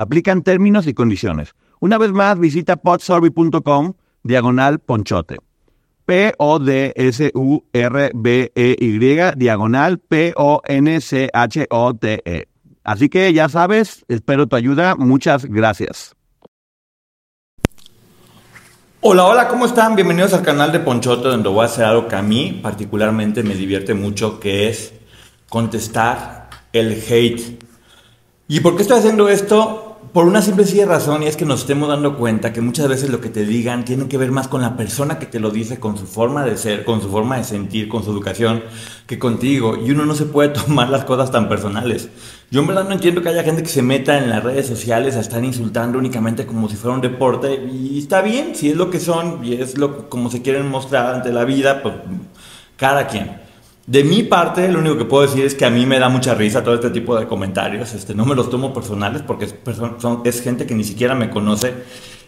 Aplican términos y condiciones. Una vez más, visita podsurvey.com diagonal ponchote. P-O-D-S-U-R-B-E-Y diagonal P-O-N-C-H-O-T-E. Así que ya sabes, espero tu ayuda. Muchas gracias. Hola, hola, ¿cómo están? Bienvenidos al canal de Ponchote, donde voy a hacer algo que a mí particularmente me divierte mucho, que es contestar el hate ¿Y por qué estoy haciendo esto? Por una simple razón y es que nos estemos dando cuenta que muchas veces lo que te digan tiene que ver más con la persona que te lo dice, con su forma de ser, con su forma de sentir, con su educación, que contigo. Y uno no se puede tomar las cosas tan personales. Yo en verdad no entiendo que haya gente que se meta en las redes sociales a estar insultando únicamente como si fuera un deporte. Y está bien, si es lo que son y es lo como se quieren mostrar ante la vida, pues cada quien. De mi parte, lo único que puedo decir es que a mí me da mucha risa todo este tipo de comentarios. Este, no me los tomo personales porque es, es gente que ni siquiera me conoce.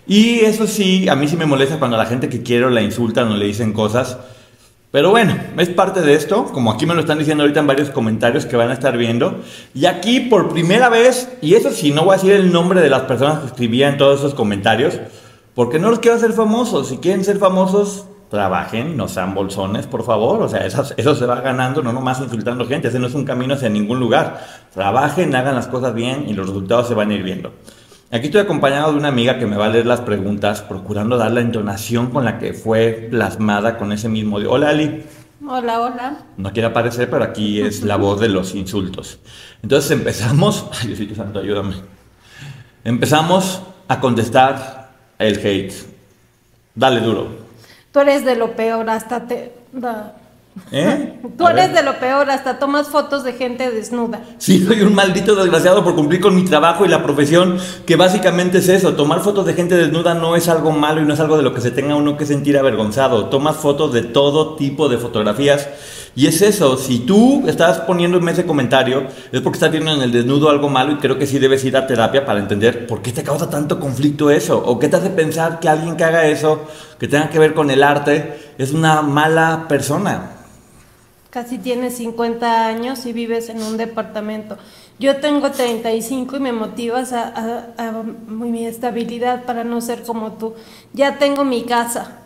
Y eso sí, a mí sí me molesta cuando la gente que quiero la insultan o le dicen cosas. Pero bueno, es parte de esto, como aquí me lo están diciendo ahorita en varios comentarios que van a estar viendo. Y aquí por primera vez, y eso sí, no voy a decir el nombre de las personas que escribían todos esos comentarios, porque no los quiero hacer famosos. Si quieren ser famosos, trabajen, no sean bolsones, por favor. O sea, eso, eso se va ganando, no nomás insultando gente. Ese no es un camino hacia ningún lugar. Trabajen, hagan las cosas bien y los resultados se van a ir viendo. Aquí estoy acompañado de una amiga que me va a leer las preguntas, procurando dar la entonación con la que fue plasmada con ese mismo. Hola, Ali. Hola, hola. No quiere aparecer, pero aquí es la voz de los insultos. Entonces empezamos. Ay, Diosito Santo, ayúdame. Empezamos a contestar el hate. Dale duro. Tú eres de lo peor, hasta te... ¿Eh? Tú eres de lo peor, hasta tomas fotos de gente desnuda. Sí, soy un maldito desgraciado por cumplir con mi trabajo y la profesión, que básicamente es eso. Tomar fotos de gente desnuda no es algo malo y no es algo de lo que se tenga uno que sentir avergonzado. Tomas fotos de todo tipo de fotografías y es eso, si tú estás poniéndome ese comentario, es porque estás viendo en el desnudo algo malo y creo que sí debes ir a terapia para entender por qué te causa tanto conflicto eso, o qué te hace pensar que alguien que haga eso, que tenga que ver con el arte, es una mala persona. Casi tienes 50 años y vives en un departamento. Yo tengo 35 y me motivas a, a mi estabilidad para no ser como tú. Ya tengo mi casa,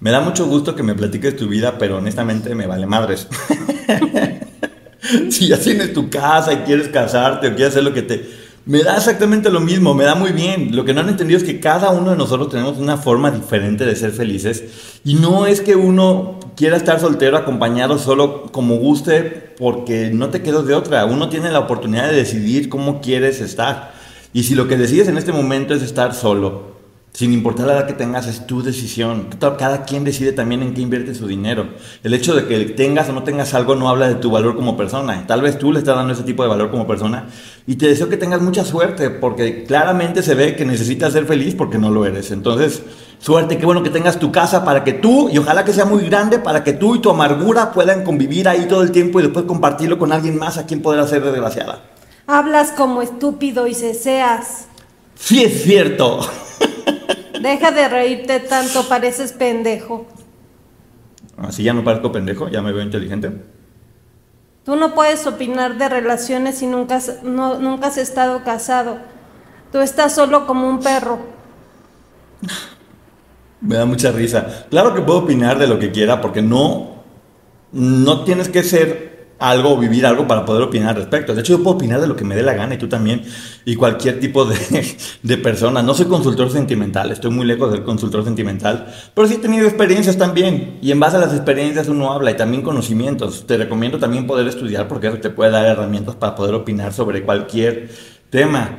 me da mucho gusto que me platiques tu vida, pero honestamente me vale madres. si ya tienes tu casa y quieres casarte o quieres hacer lo que te... Me da exactamente lo mismo, me da muy bien. Lo que no han entendido es que cada uno de nosotros tenemos una forma diferente de ser felices. Y no es que uno quiera estar soltero, acompañado solo como guste, porque no te quedas de otra. Uno tiene la oportunidad de decidir cómo quieres estar. Y si lo que decides en este momento es estar solo, sin importar la edad que tengas, es tu decisión. Cada quien decide también en qué invierte su dinero. El hecho de que tengas o no tengas algo no habla de tu valor como persona. Tal vez tú le estás dando ese tipo de valor como persona. Y te deseo que tengas mucha suerte, porque claramente se ve que necesitas ser feliz porque no lo eres. Entonces, suerte, qué bueno que tengas tu casa para que tú, y ojalá que sea muy grande, para que tú y tu amargura puedan convivir ahí todo el tiempo y después compartirlo con alguien más a quien podrá ser desgraciada. Hablas como estúpido y se seas. Sí, es cierto. Deja de reírte tanto, pareces pendejo. Así ya no parezco pendejo, ya me veo inteligente. Tú no puedes opinar de relaciones si nunca, nunca has estado casado. Tú estás solo como un perro. Me da mucha risa. Claro que puedo opinar de lo que quiera porque no, no tienes que ser algo vivir algo para poder opinar al respecto. De hecho, yo puedo opinar de lo que me dé la gana y tú también, y cualquier tipo de, de, persona. No soy consultor sentimental, estoy muy lejos del consultor sentimental, pero sí he tenido experiencias también, y en base a las experiencias uno habla y también conocimientos. Te recomiendo también poder estudiar porque eso te puede dar herramientas para poder opinar sobre cualquier tema.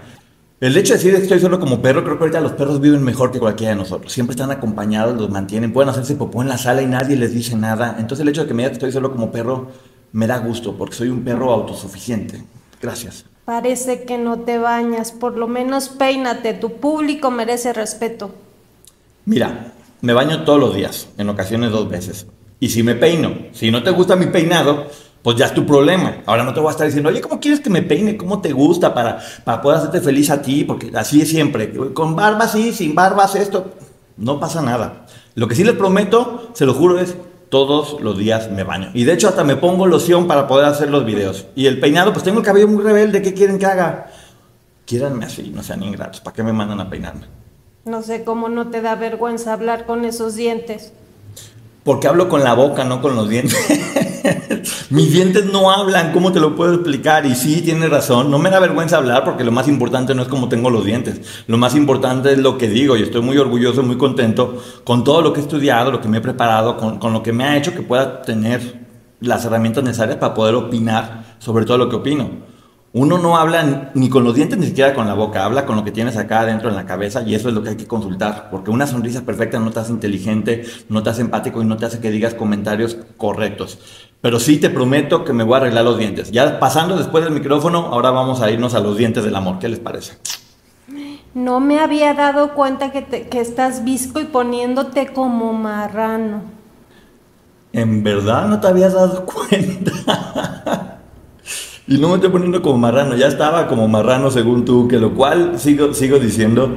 El hecho de decir que estoy solo como perro, creo que ahorita los perros viven mejor que cualquiera de nosotros. Siempre están acompañados, los mantienen, pueden hacerse popó en la sala y nadie les dice nada. Entonces el hecho de que me diga que estoy solo como perro me da gusto porque soy un perro autosuficiente. Gracias. Parece que no te bañas, por lo menos peínate, tu público merece respeto. Mira, me baño todos los días, en ocasiones dos veces. Y si me peino, si no te gusta mi peinado, pues ya es tu problema. Ahora no te voy a estar diciendo, oye, ¿cómo quieres que me peine? ¿Cómo te gusta para, para poder hacerte feliz a ti? Porque así es siempre. Con barba sí, sin barbas esto. No pasa nada. Lo que sí les prometo, se lo juro, es todos los días me baño. Y de hecho hasta me pongo loción para poder hacer los videos. Y el peinado, pues tengo el cabello muy rebelde. ¿Qué quieren que haga? Quieranme así, no sean ingratos. ¿Para qué me mandan a peinarme? No sé cómo no te da vergüenza hablar con esos dientes. Porque hablo con la boca, no con los dientes. Mis dientes no hablan, ¿cómo te lo puedo explicar? Y sí, tienes razón, no me da vergüenza hablar porque lo más importante no es cómo tengo los dientes, lo más importante es lo que digo y estoy muy orgulloso, muy contento con todo lo que he estudiado, lo que me he preparado, con, con lo que me ha hecho que pueda tener las herramientas necesarias para poder opinar sobre todo lo que opino. Uno no habla ni con los dientes ni siquiera con la boca, habla con lo que tienes acá adentro en la cabeza y eso es lo que hay que consultar, porque una sonrisa perfecta no te hace inteligente, no te hace empático y no te hace que digas comentarios correctos. Pero sí te prometo que me voy a arreglar los dientes. Ya pasando después del micrófono, ahora vamos a irnos a los dientes del amor. ¿Qué les parece? No me había dado cuenta que, te, que estás visco y poniéndote como marrano. ¿En verdad no te habías dado cuenta? Y no me estoy poniendo como marrano, ya estaba como marrano según tú, que lo cual sigo, sigo diciendo,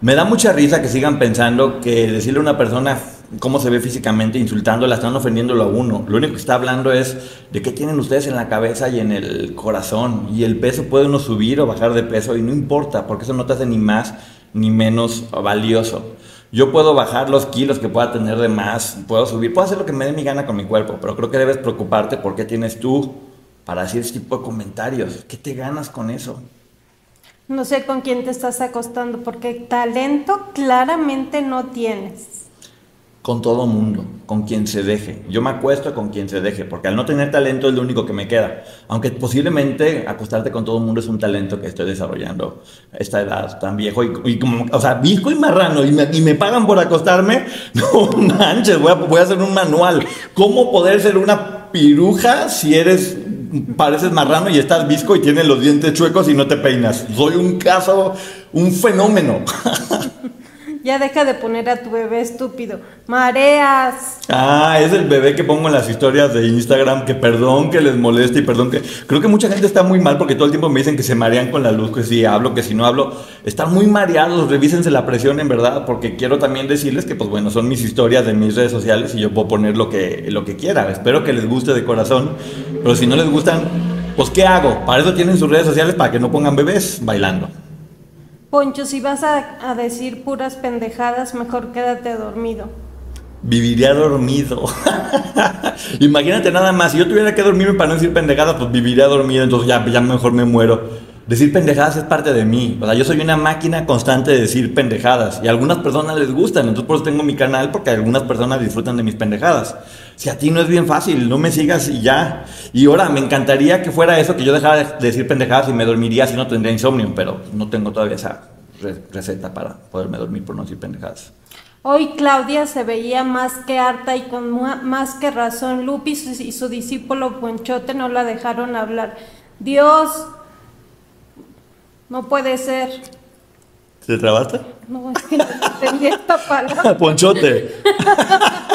me da mucha risa que sigan pensando que decirle a una persona cómo se ve físicamente insultándola, están ofendiéndolo a uno. Lo único que está hablando es de qué tienen ustedes en la cabeza y en el corazón. Y el peso puede uno subir o bajar de peso y no importa, porque eso no te hace ni más ni menos valioso. Yo puedo bajar los kilos que pueda tener de más, puedo subir, puedo hacer lo que me dé mi gana con mi cuerpo, pero creo que debes preocuparte por qué tienes tú para decir ese tipo de comentarios. ¿Qué te ganas con eso? No sé con quién te estás acostando, porque talento claramente no tienes. Con todo mundo, con quien se deje. Yo me acuesto con quien se deje, porque al no tener talento es lo único que me queda. Aunque posiblemente acostarte con todo mundo es un talento que estoy desarrollando a esta edad tan viejo y, como, o sea, viejo y marrano y me, y me, pagan por acostarme. No manches, voy a, voy a hacer un manual. ¿Cómo poder ser una piruja si eres pareces marrano y estás visco y tienes los dientes chuecos y no te peinas. Soy un caso, un fenómeno. Ya deja de poner a tu bebé estúpido. Mareas. Ah, es el bebé que pongo en las historias de Instagram, que perdón que les moleste y perdón que... Creo que mucha gente está muy mal porque todo el tiempo me dicen que se marean con la luz, que si hablo, que si no hablo. Están muy mareados, revísense la presión en verdad, porque quiero también decirles que, pues bueno, son mis historias de mis redes sociales y yo puedo poner lo que, lo que quiera. Espero que les guste de corazón, pero si no les gustan, pues ¿qué hago? Para eso tienen sus redes sociales, para que no pongan bebés bailando. Poncho, si vas a, decir puras pendejadas, mejor quédate dormido. Viviría dormido. Imagínate nada más, si yo tuviera que dormirme para no decir pendejadas, pues viviría dormido, entonces ya, ya mejor me muero. Decir pendejadas es parte de mí. O sea, yo soy una máquina constante de decir pendejadas. Y a algunas personas les gustan. Entonces por eso tengo mi canal, porque algunas personas disfrutan de mis pendejadas. Si a ti no es bien fácil, no me sigas y ya. Y ahora, me encantaría que fuera eso, que yo dejara de decir pendejadas y me dormiría si no tendría insomnio. Pero no tengo todavía esa receta para poderme dormir por no decir pendejadas. Hoy Claudia se veía más que harta y con más que razón. Lupis y su discípulo Ponchote no la dejaron hablar. Dios, no puede ser. ¿Te trabaste? No, es que no entendí esta palabra. Ponchote.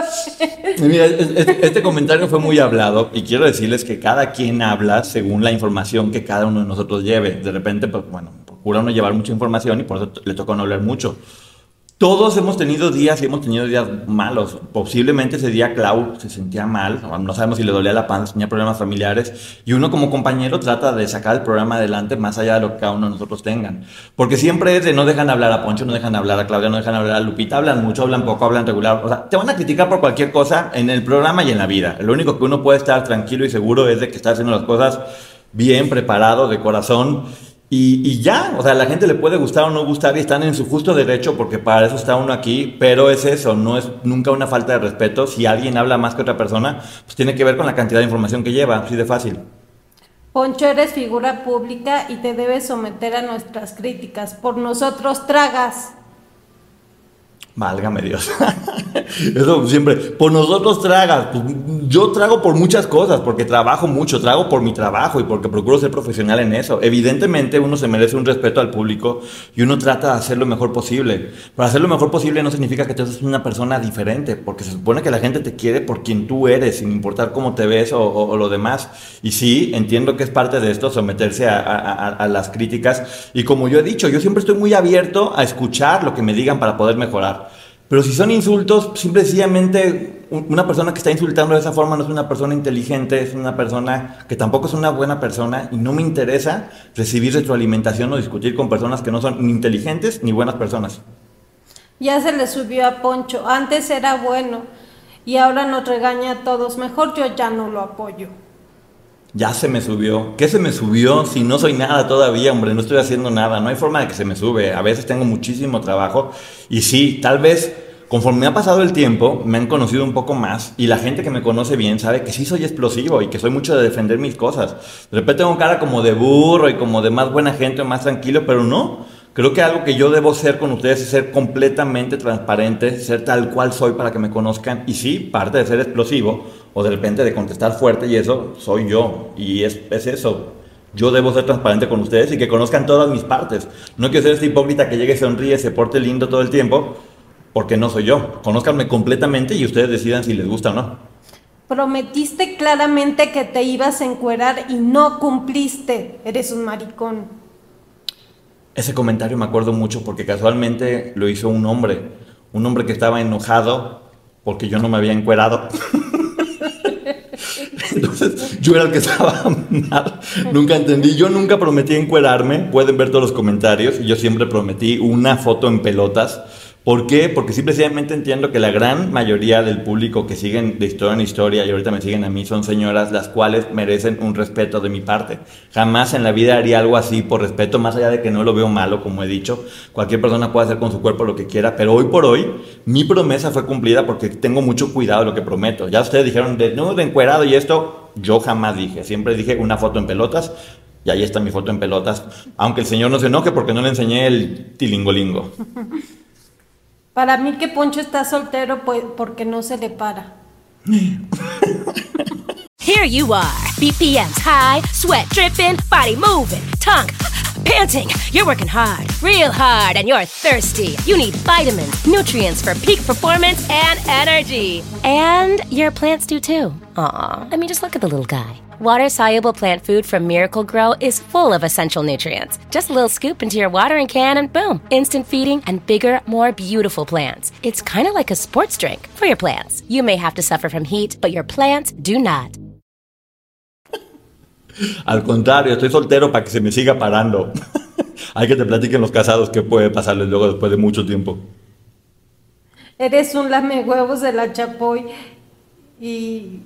Este, este, comentario fue muy hablado y quiero decirles que cada quien habla según la información que cada uno de nosotros lleve. De repente, pues bueno, procura uno llevar mucha información y por eso le toca no hablar mucho. Todos hemos tenido días y hemos tenido días malos. Posiblemente ese día Clau se sentía mal, no sabemos si le dolía la panza, tenía problemas familiares. Y uno como compañero trata de sacar el programa adelante más allá de lo que cada uno de nosotros tengan. Porque siempre es de no dejan hablar a Poncho, no dejan hablar a Claudia, no dejan hablar a Lupita. Hablan mucho, hablan poco, hablan regular. O sea, te van a criticar por cualquier cosa en el programa y en la vida. Lo único que uno puede estar tranquilo y seguro es de que está haciendo las cosas bien, preparado, de corazón y, y, ya, o sea, la gente le puede gustar o no gustar y están en su justo derecho porque para eso está uno aquí, pero es eso, no es nunca una falta de respeto. Si alguien habla más que otra persona, pues tiene que ver con la cantidad de información que lleva, así de fácil. Poncho, eres figura pública y te debes someter a nuestras críticas. Por nosotros tragas. Válgame Dios. Eso siempre. Por nosotros tragas. Pues, yo trago por muchas cosas, porque trabajo mucho, trago por mi trabajo y porque procuro ser profesional en eso. Evidentemente uno se merece un respeto al público y uno trata de hacer lo mejor posible. Para hacer lo mejor posible no significa que tú seas una persona diferente, porque se supone que la gente te quiere por quien tú eres, sin importar cómo te ves o, lo demás. Y sí, entiendo que es parte de esto someterse a, a las críticas. Y como yo he dicho, yo siempre estoy muy abierto a escuchar lo que me digan para poder mejorar. Pero si son insultos, simplemente una persona que está insultando de esa forma no es una persona inteligente, es una persona que tampoco es una buena persona y no me interesa recibir retroalimentación o discutir con personas que no son ni inteligentes ni buenas personas. Ya se le subió a Poncho, antes era bueno y ahora nos regaña a todos, mejor yo ya no lo apoyo. Ya se me subió. ¿Qué se me subió si no soy nada todavía, hombre? No estoy haciendo nada. No hay forma de que se me sube. A veces tengo muchísimo trabajo. Y sí, tal vez conforme ha pasado el tiempo, me han conocido un poco más. Y la gente que me conoce bien sabe que sí soy explosivo y que soy mucho de defender mis cosas. De repente tengo cara como de burro y como de más buena gente, más tranquilo, pero no. Creo que algo que yo debo ser con ustedes es ser completamente transparente, ser tal cual soy para que me conozcan. Y sí, parte de ser explosivo o de repente de contestar fuerte y eso soy yo. Y es, es eso. Yo debo ser transparente con ustedes y que conozcan todas mis partes. No quiero ser este hipócrita que llegue, sonríe, se porte lindo todo el tiempo, porque no soy yo. Conózcanme completamente y ustedes decidan si les gusta o no. Prometiste claramente que te ibas a encuerar y no cumpliste. Eres un maricón. Ese comentario me acuerdo mucho porque casualmente lo hizo un hombre, un hombre que estaba enojado porque yo no me había encuerado. Entonces yo era el que estaba mal. Nunca entendí. Yo nunca prometí encuerarme. Pueden ver todos los comentarios. Yo siempre prometí una foto en pelotas ¿Por qué? Porque simplemente entiendo que la gran mayoría del público que siguen de historia en historia y ahorita me siguen a mí son señoras las cuales merecen un respeto de mi parte. Jamás en la vida haría algo así por respeto, más allá de que no lo veo malo, como he dicho. Cualquier persona puede hacer con su cuerpo lo que quiera, pero hoy por hoy mi promesa fue cumplida porque tengo mucho cuidado de lo que prometo. Ya ustedes dijeron de no, de encuerado y esto, yo jamás dije. Siempre dije una foto en pelotas y ahí está mi foto en pelotas. Aunque el señor no se enoje porque no le enseñé el tilingolingo. Para mí que Poncho está soltero pues, porque no se le para. Here you are, BPMs high, sweat dripping, body moving, tongue panting. You're working hard, real hard, and you're thirsty. You need vitamins, nutrients for peak performance and energy. And your plants do too. Aw, I mean, just look at the little guy. Water soluble plant food from Miracle Grow is full of essential nutrients. Just a little scoop into your watering can, and boom, instant feeding and bigger, more beautiful plants. It's kind of like a sports drink for your plants. You may have to suffer from heat, but your plants do not. Al contrario, estoy soltero para que se me siga parando. Hay que te platiquen los casados qué puede pasarles luego después de mucho tiempo. Eres un lame huevos de la chapoy y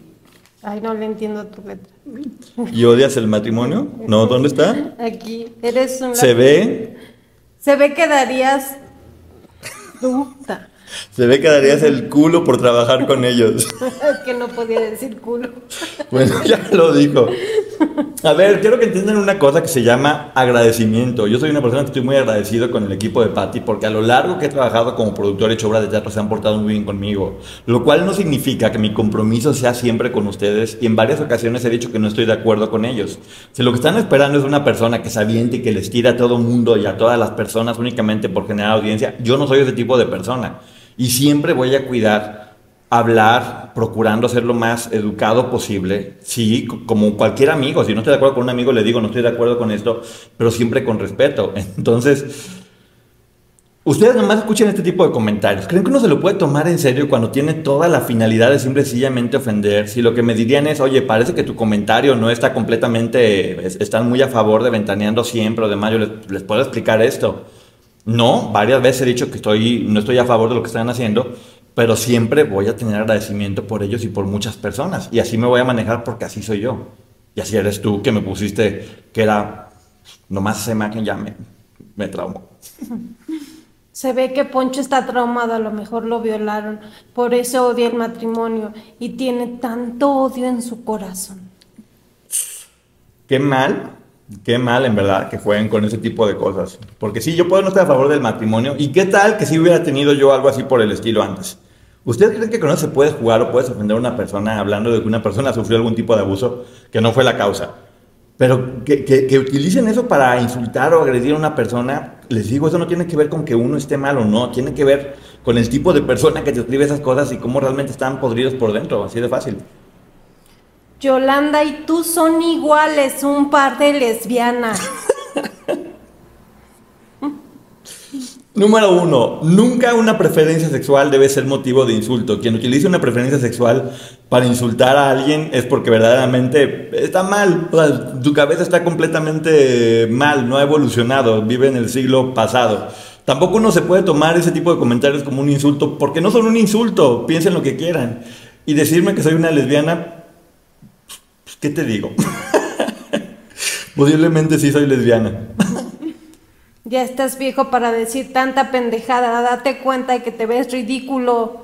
Ay, no le entiendo tu letra. ¿Y odias el matrimonio? No, ¿dónde está? Aquí. Eres un... ¿Se ve? Se ve que darías... Se ve que darías el culo por trabajar con ellos. es que no podía decir culo. bueno, ya lo dijo. A ver, quiero que entiendan una cosa que se llama agradecimiento. Yo soy una persona que estoy muy agradecido con el equipo de Patty porque a lo largo que he trabajado como productor y hecho obras de teatro se han portado muy bien conmigo. Lo cual no significa que mi compromiso sea siempre con ustedes y en varias ocasiones he dicho que no estoy de acuerdo con ellos. Si lo que están esperando es una persona que se aviente y que les tira a todo mundo y a todas las personas únicamente por generar audiencia, yo no soy ese tipo de persona. Y siempre voy a cuidar, hablar, procurando ser lo más educado posible. Sí, como cualquier amigo. Si no estoy de acuerdo con un amigo, le digo, no estoy de acuerdo con esto, pero siempre con respeto. Entonces, ustedes nomás escuchen este tipo de comentarios. ¿Creen que uno se lo puede tomar en serio cuando tiene toda la finalidad de simple sencillamente ofender? Si lo que me dirían es, oye, parece que tu comentario no está completamente, están muy a favor de ventaneando siempre o demás, yo les, les puedo explicar esto. No, varias veces he dicho que estoy, no estoy a favor de lo que están haciendo, pero siempre voy a tener agradecimiento por ellos y por muchas personas. Y así me voy a manejar porque así soy yo. Y así eres tú que me pusiste que era nomás esa imagen ya me, me traumó. Se ve que Poncho está traumado, a lo mejor lo violaron, por eso odia el matrimonio y tiene tanto odio en su corazón. Qué mal Qué mal, en verdad, que jueguen con ese tipo de cosas. Porque sí, yo puedo no estar a favor del matrimonio. ¿Y qué tal que si hubiera tenido yo algo así por el estilo antes? ¿Ustedes creen que con eso se puede jugar o puedes ofender a una persona hablando de que una persona sufrió algún tipo de abuso que no fue la causa? Pero que, que- que utilicen eso para insultar o agredir a una persona, les digo, eso no tiene que ver con que uno esté mal o no, tiene que ver con el tipo de persona que te escribe esas cosas y cómo realmente están podridos por dentro, así de fácil. Yolanda y tú son iguales, un par de lesbianas. Número uno, nunca una preferencia sexual debe ser motivo de insulto. Quien utilice una preferencia sexual para insultar a alguien es porque verdaderamente está mal. Tu cabeza está completamente mal, no ha evolucionado, vive en el siglo pasado. Tampoco uno se puede tomar ese tipo de comentarios como un insulto, porque no son un insulto, piensen lo que quieran. Y decirme que soy una lesbiana, ¿qué te digo? Posiblemente sí soy lesbiana. Ya estás viejo para decir tanta pendejada, date cuenta de que te ves ridículo.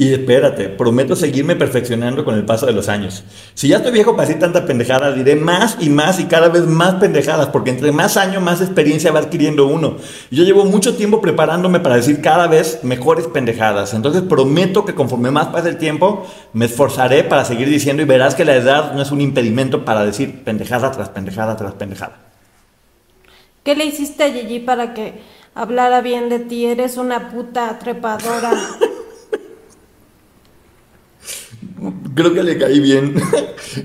Y espérate, prometo seguirme perfeccionando con el paso de los años. Si ya estoy viejo para decir tanta pendejada, diré más y más y cada vez más pendejadas, porque entre más años, más experiencia va adquiriendo uno. Yo llevo mucho tiempo preparándome para decir cada vez mejores pendejadas. Entonces prometo que conforme más pase el tiempo, me esforzaré para seguir diciendo y verás que la edad no es un impedimento para decir pendejada tras pendejada tras pendejada. ¿Qué le hiciste a Gigi para que hablara bien de ti? Eres una puta trepadora. Creo que le caí bien.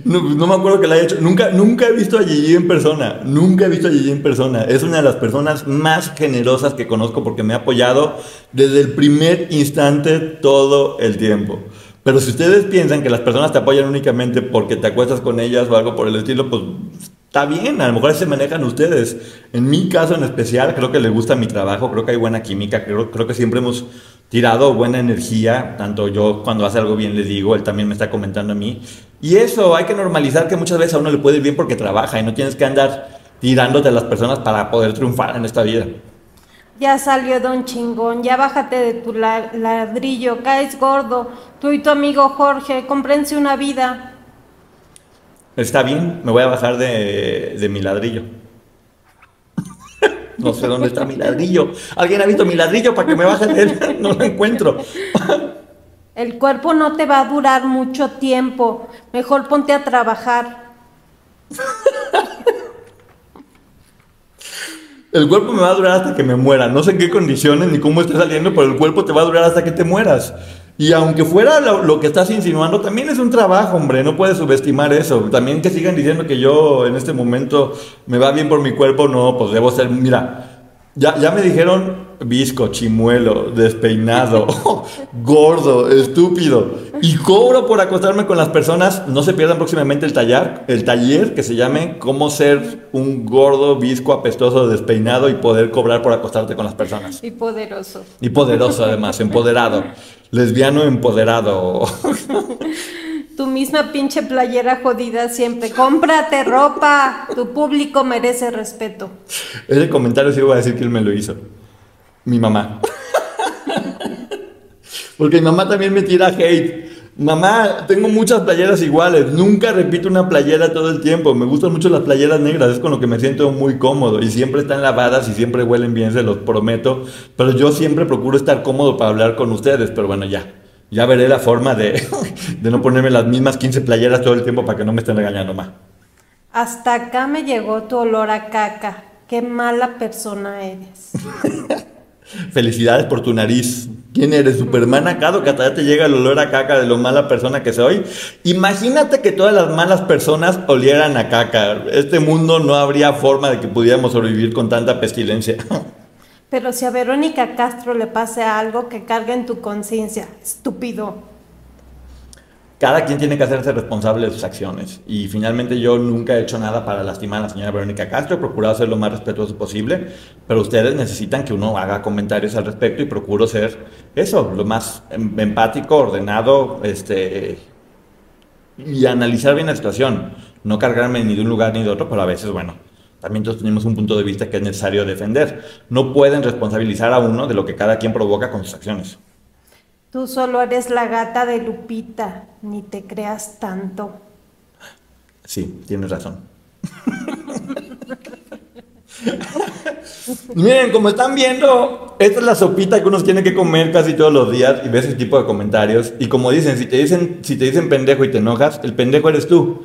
No, no me acuerdo que la haya hecho. Nunca, nunca he visto a Gigi en persona. Nunca he visto a Gigi en persona. Es una de las personas más generosas que conozco porque me ha apoyado desde el primer instante todo el tiempo. Pero si ustedes piensan que las personas te apoyan únicamente porque te acuestas con ellas o algo por el estilo, pues está bien, a lo mejor se manejan ustedes. En mi caso en especial, creo que les gusta mi trabajo, creo que hay buena química, creo, creo que siempre hemos tirado buena energía, tanto yo cuando hace algo bien le digo, él también me está comentando a mí. Y eso, hay que normalizar que muchas veces a uno le puede ir bien porque trabaja y no tienes que andar tirándote a las personas para poder triunfar en esta vida. Ya salió don chingón, ya bájate de tu la- ladrillo, caes gordo. Tú y tu amigo Jorge, cómprense una vida. Está bien, me voy a bajar de, de mi ladrillo. No sé dónde está mi ladrillo. ¿Alguien ha visto mi ladrillo para que me baje de él? No lo encuentro. El cuerpo no te va a durar mucho tiempo. Mejor ponte a trabajar. El cuerpo me va a durar hasta que me muera. No sé en qué condiciones ni cómo esté saliendo, pero el cuerpo te va a durar hasta que te mueras. Y aunque fuera lo, que estás insinuando, también es un trabajo, hombre. No puedes subestimar eso. También que sigan diciendo que yo en este momento me va bien por mi cuerpo, no, pues debo ser. Mira, ya, ya me dijeron visco, chimuelo, despeinado, gordo, estúpido. Y cobro por acostarme con las personas. No se pierdan próximamente el taller, el taller que se llame Cómo ser un gordo, visco, apestoso, despeinado y poder cobrar por acostarte con las personas. Y poderoso. Y poderoso además, empoderado. Lesbiano empoderado. Tu misma pinche playera jodida siempre. Cómprate ropa. Tu público merece respeto. Ese comentario sí iba a decir que él me lo hizo. Mi mamá. Porque mi mamá también me tira hate. Mamá, tengo muchas playeras iguales. Nunca repito una playera todo el tiempo. Me gustan mucho las playeras negras. Es con lo que me siento muy cómodo. Y siempre están lavadas y siempre huelen bien, se los prometo. Pero yo siempre procuro estar cómodo para hablar con ustedes. Pero bueno, ya. Ya veré la forma de, de no ponerme las mismas 15 playeras todo el tiempo para que no me estén regañando más. Hasta acá me llegó tu olor a caca. Qué mala persona eres. Felicidades por tu nariz. ¿Quién eres? Superman acá, que hasta ya te llega el olor a caca de lo mala persona que soy. Imagínate que todas las malas personas olieran a caca. Este mundo no habría forma de que pudiéramos sobrevivir con tanta pestilencia. Pero si a Verónica Castro le pase algo que cargue en tu conciencia, estúpido. Cada quien tiene que hacerse responsable de sus acciones. Y finalmente yo nunca he hecho nada para lastimar a la señora Verónica Castro. He procurado ser lo más respetuoso posible. Pero ustedes necesitan que uno haga comentarios al respecto y procuro ser eso, lo más em- empático, ordenado, este, y analizar bien la situación. No cargarme ni de un lugar ni de otro, pero a veces, bueno, también todos tenemos un punto de vista que es necesario defender. No pueden responsabilizar a uno de lo que cada quien provoca con sus acciones. Tú solo eres la gata de Lupita, ni te creas tanto. Sí, tienes razón. Miren, como están viendo, esta es la sopita que uno tiene que comer casi todos los días y ves ese tipo de comentarios. Y como dicen, si te dicen, si te dicen pendejo y te enojas, el pendejo eres tú.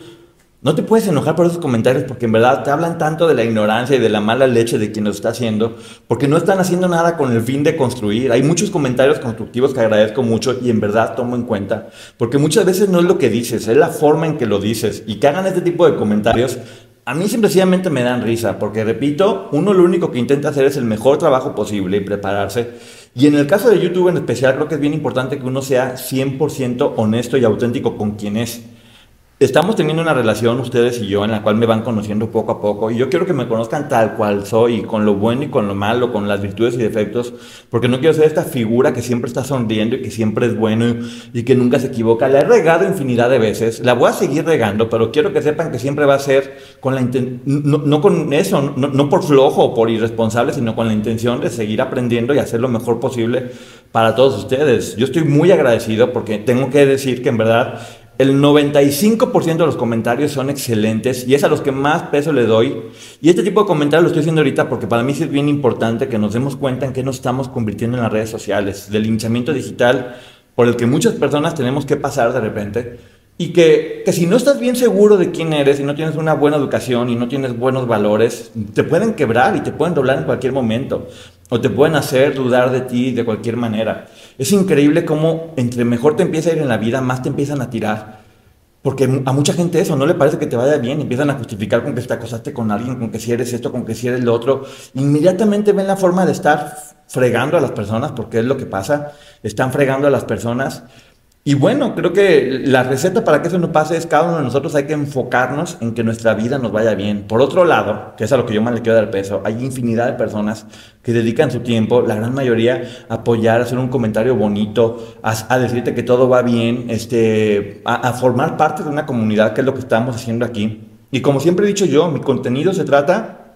No te puedes enojar por esos comentarios porque en verdad te hablan tanto de la ignorancia y de la mala leche de quien lo está haciendo, porque no están haciendo nada con el fin de construir. Hay muchos comentarios constructivos que agradezco mucho y en verdad tomo en cuenta, porque muchas veces no es lo que dices, es la forma en que lo dices. Y que hagan este tipo de comentarios, a mí simplemente me dan risa, porque repito, uno lo único que intenta hacer es el mejor trabajo posible y prepararse. Y en el caso de YouTube en especial, creo que es bien importante que uno sea 100% honesto y auténtico con quien es. Estamos teniendo una relación ustedes y yo en la cual me van conociendo poco a poco y yo quiero que me conozcan tal cual soy, con lo bueno y con lo malo, con las virtudes y defectos, porque no quiero ser esta figura que siempre está sonriendo y que siempre es bueno y, que nunca se equivoca. La he regado infinidad de veces, la voy a seguir regando, pero quiero que sepan que siempre va a ser con la no, no, con eso, no, no por flojo o por irresponsable, sino con la intención de seguir aprendiendo y hacer lo mejor posible para todos ustedes. Yo estoy muy agradecido porque tengo que decir que en verdad el 95% de los comentarios son excelentes y es a los que más peso le doy. Y este tipo de comentarios lo estoy haciendo ahorita porque para mí es bien importante que nos demos cuenta en qué nos estamos convirtiendo en las redes sociales, del linchamiento digital por el que muchas personas tenemos que pasar de repente. Y que, que si no estás bien seguro de quién eres y no tienes una buena educación y no tienes buenos valores, te pueden quebrar y te pueden doblar en cualquier momento. O te pueden hacer dudar de ti de cualquier manera. Es increíble cómo entre mejor te empieza a ir en la vida, más te empiezan a tirar. Porque a mucha gente eso no le parece que te vaya bien, empiezan a justificar con que te acosaste con alguien, con que si eres esto, con que si eres lo otro. Inmediatamente ven la forma de estar fregando a las personas, porque es lo que pasa, están fregando a las personas y bueno, creo que la receta para que eso no pase es cada uno de nosotros hay que enfocarnos en que nuestra vida nos vaya bien. Por otro lado, que es a lo que yo más le quiero dar peso, hay infinidad de personas que dedican su tiempo, la gran mayoría, a apoyar, a hacer un comentario bonito, a, decirte que todo va bien, este, a, a formar parte de una comunidad, que es lo que estamos haciendo aquí. Y como siempre he dicho yo, mi contenido se trata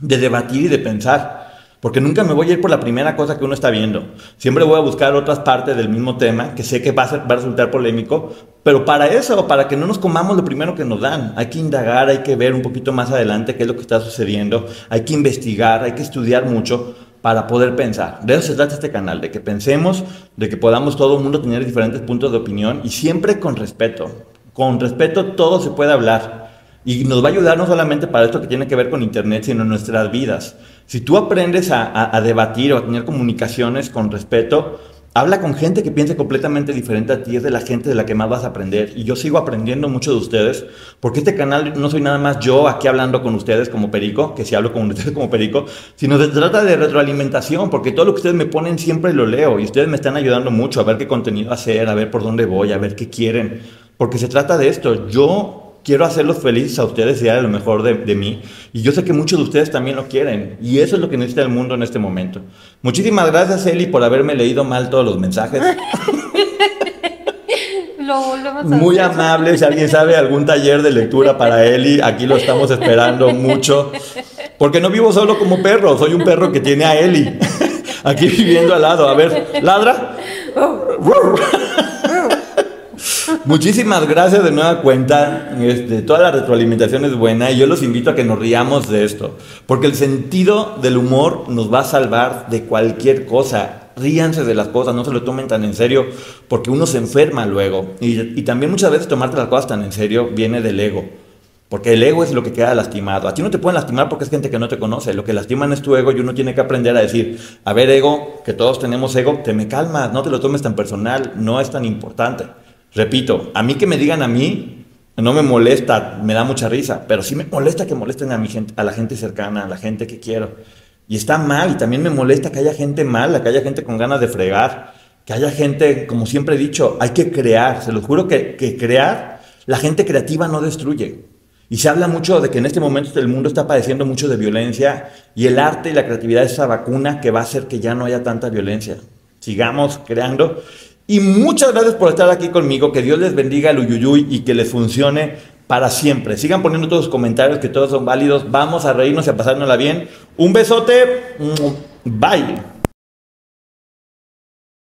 de debatir y de pensar. Porque nunca me voy a ir por la primera cosa que uno está viendo. Siempre voy a buscar otras partes del mismo tema que sé que va a, resultar polémico, pero para eso, para que no nos comamos lo primero que nos dan, hay que indagar, hay que ver un poquito más adelante qué es lo que está sucediendo, hay que investigar, hay que estudiar mucho para poder pensar. De eso se trata este canal, de que pensemos, de que podamos todo el mundo tener diferentes puntos de opinión y siempre con respeto. Con respeto todo se puede hablar. Y nos va a ayudar no solamente para esto que tiene que ver con Internet, sino en nuestras vidas. Si tú aprendes a, debatir o a tener comunicaciones con respeto, habla con gente que piense completamente diferente a ti, es de la gente de la que más vas a aprender. Y yo sigo aprendiendo mucho de ustedes, porque este canal no soy nada más yo aquí hablando con ustedes como perico, que si hablo con ustedes como perico, sino se trata de retroalimentación, porque todo lo que ustedes me ponen siempre lo leo y ustedes me están ayudando mucho a ver qué contenido hacer, a ver por dónde voy, a ver qué quieren, porque se trata de esto. Yo quiero hacerlos felices a ustedes y dar lo mejor de, mí. Y yo sé que muchos de ustedes también lo quieren. Y eso es lo que necesita el mundo en este momento. Muchísimas gracias, Eli, por haberme leído mal todos los mensajes. Muy amable. Si alguien sabe algún taller de lectura para Eli, aquí lo estamos esperando mucho. Porque no vivo solo como perro, soy un perro que tiene a Eli. Aquí viviendo al lado. A ver, ladra. Muchísimas gracias de nueva cuenta. Este, toda la retroalimentación es buena y yo los invito a que nos riamos de esto. Porque el sentido del humor nos va a salvar de cualquier cosa. Ríanse de las cosas, no se lo tomen tan en serio porque uno se enferma luego. Y, y también muchas veces tomarte las cosas tan en serio viene del ego. Porque el ego es lo que queda lastimado. A ti no te pueden lastimar porque es gente que no te conoce. Lo que lastiman es tu ego y uno tiene que aprender a decir, a ver ego, que todos tenemos ego, te me calmas, no te lo tomes tan personal, no es tan importante. Repito, a mí que me digan a mí, no me molesta, me da mucha risa, pero sí me molesta que molesten a, mi gente, a la gente cercana, a la gente que quiero. Y está mal, y también me molesta que haya gente mala, que haya gente con ganas de fregar, que haya gente, como siempre he dicho, hay que crear, se lo juro que, que crear, la gente creativa no destruye. Y se habla mucho de que en este momento el mundo está padeciendo mucho de violencia y el arte y la creatividad es esa vacuna que va a hacer que ya no haya tanta violencia. Sigamos creando y muchas gracias por estar aquí conmigo. Que Dios les bendiga el Uyuyuy y que les funcione para siempre. Sigan poniendo todos los comentarios que todos son válidos. Vamos a reírnos y a pasárnosla bien. Un besote. Bye.